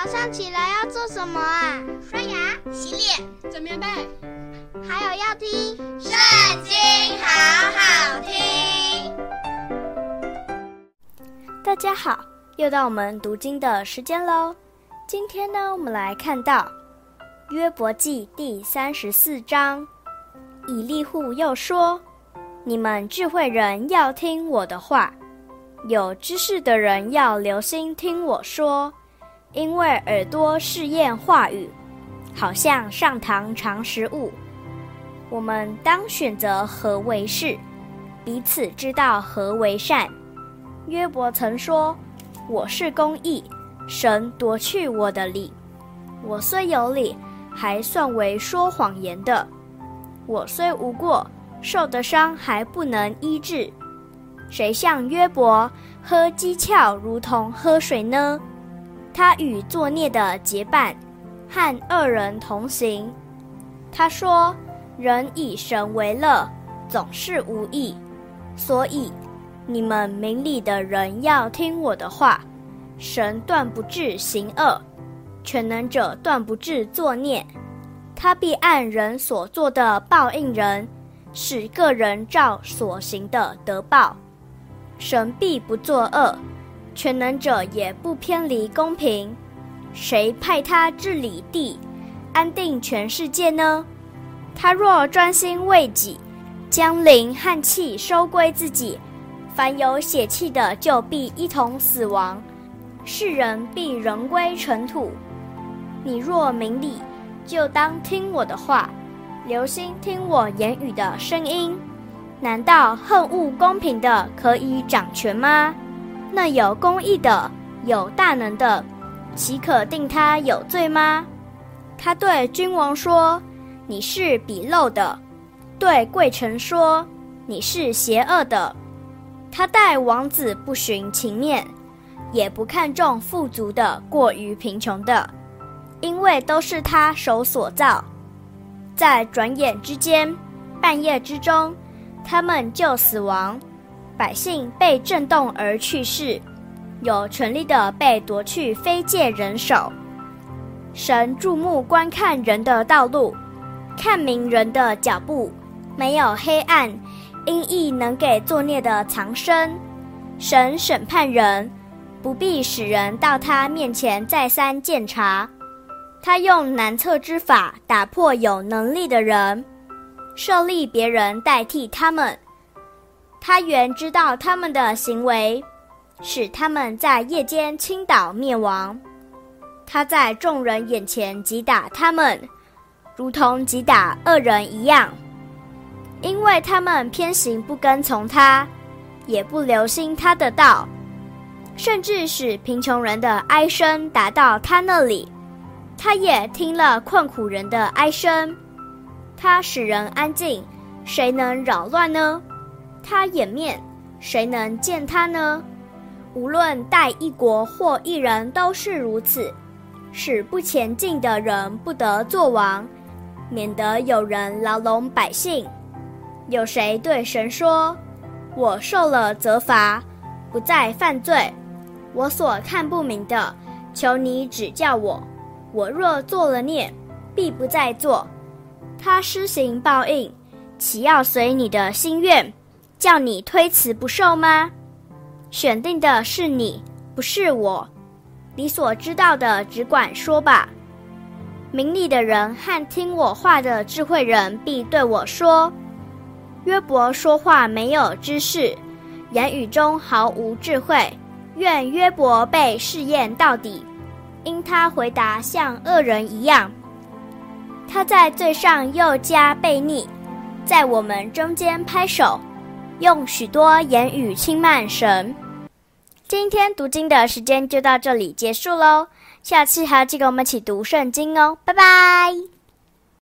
早上起来要做什么啊？刷牙、洗脸、整棉被，还有要听《圣经》，好好听。大家好，又到我们读经的时间喽。今天呢，我们来看到约伯记第三十四章。以利户又说：“你们智慧人要听我的话，有知识的人要留心听我说。”因为耳朵试验话语，好像上堂尝食物。我们当选择何为是，彼此知道何为善。约伯曾说：“我是公义，神夺去我的理。我虽有理，还算为说谎言的。我虽无过，受的伤还不能医治。谁像约伯，喝讥诮如同喝水呢？”他与作孽的结伴，和恶人同行。他说：“人以神为乐，总是无益。所以你们明理的人要听我的话。神断不至行恶，全能者断不至作孽。他必按人所做的报应人，使各人照所行的得报。神必不作恶。”全能者也不偏离公平，谁派他治理地，安定全世界呢？他若专心为己，将灵和气收归自己，凡有血气的就必一同死亡，世人必仍归尘土。你若明理，就当听我的话，留心听我言语的声音。难道恨恶公平的可以掌权吗？那有公义的，有大能的，岂可定他有罪吗？他对君王说：“你是鄙陋的；对贵臣说：你是邪恶的。”他待王子不徇情面，也不看重富足的过于贫穷的，因为都是他手所造。在转眼之间，半夜之中，他们就死亡。百姓被震动而去世，有权力的被夺去，非界人手。神注目观看人的道路，看明人的脚步，没有黑暗，阴翳能给作孽的藏身。神审判人，不必使人到他面前再三鉴察。他用难测之法打破有能力的人，设立别人代替他们。他原知道他们的行为，使他们在夜间倾倒灭亡。他在众人眼前击打他们，如同击打恶人一样，因为他们偏行不跟从他，也不留心他的道，甚至使贫穷人的哀声达到他那里，他也听了困苦人的哀声。他使人安静，谁能扰乱呢？他掩面，谁能见他呢？无论待一国或一人，都是如此，使不前进的人不得作王，免得有人牢笼百姓。有谁对神说：“我受了责罚，不再犯罪。我所看不明的，求你指教我。我若做了孽，必不再做。”他施行报应，岂要随你的心愿？叫你推辞不受吗？选定的是你，不是我。你所知道的，只管说吧。明理的人和听我话的智慧人必对我说：约伯说话没有知识，言语中毫无智慧。愿约伯被试验到底，因他回答像恶人一样。他在罪上又加悖逆，在我们中间拍手。用许多言语轻慢神。今天读经的时间就到这里结束喽，下次还要记得我们一起读圣经哦，拜拜。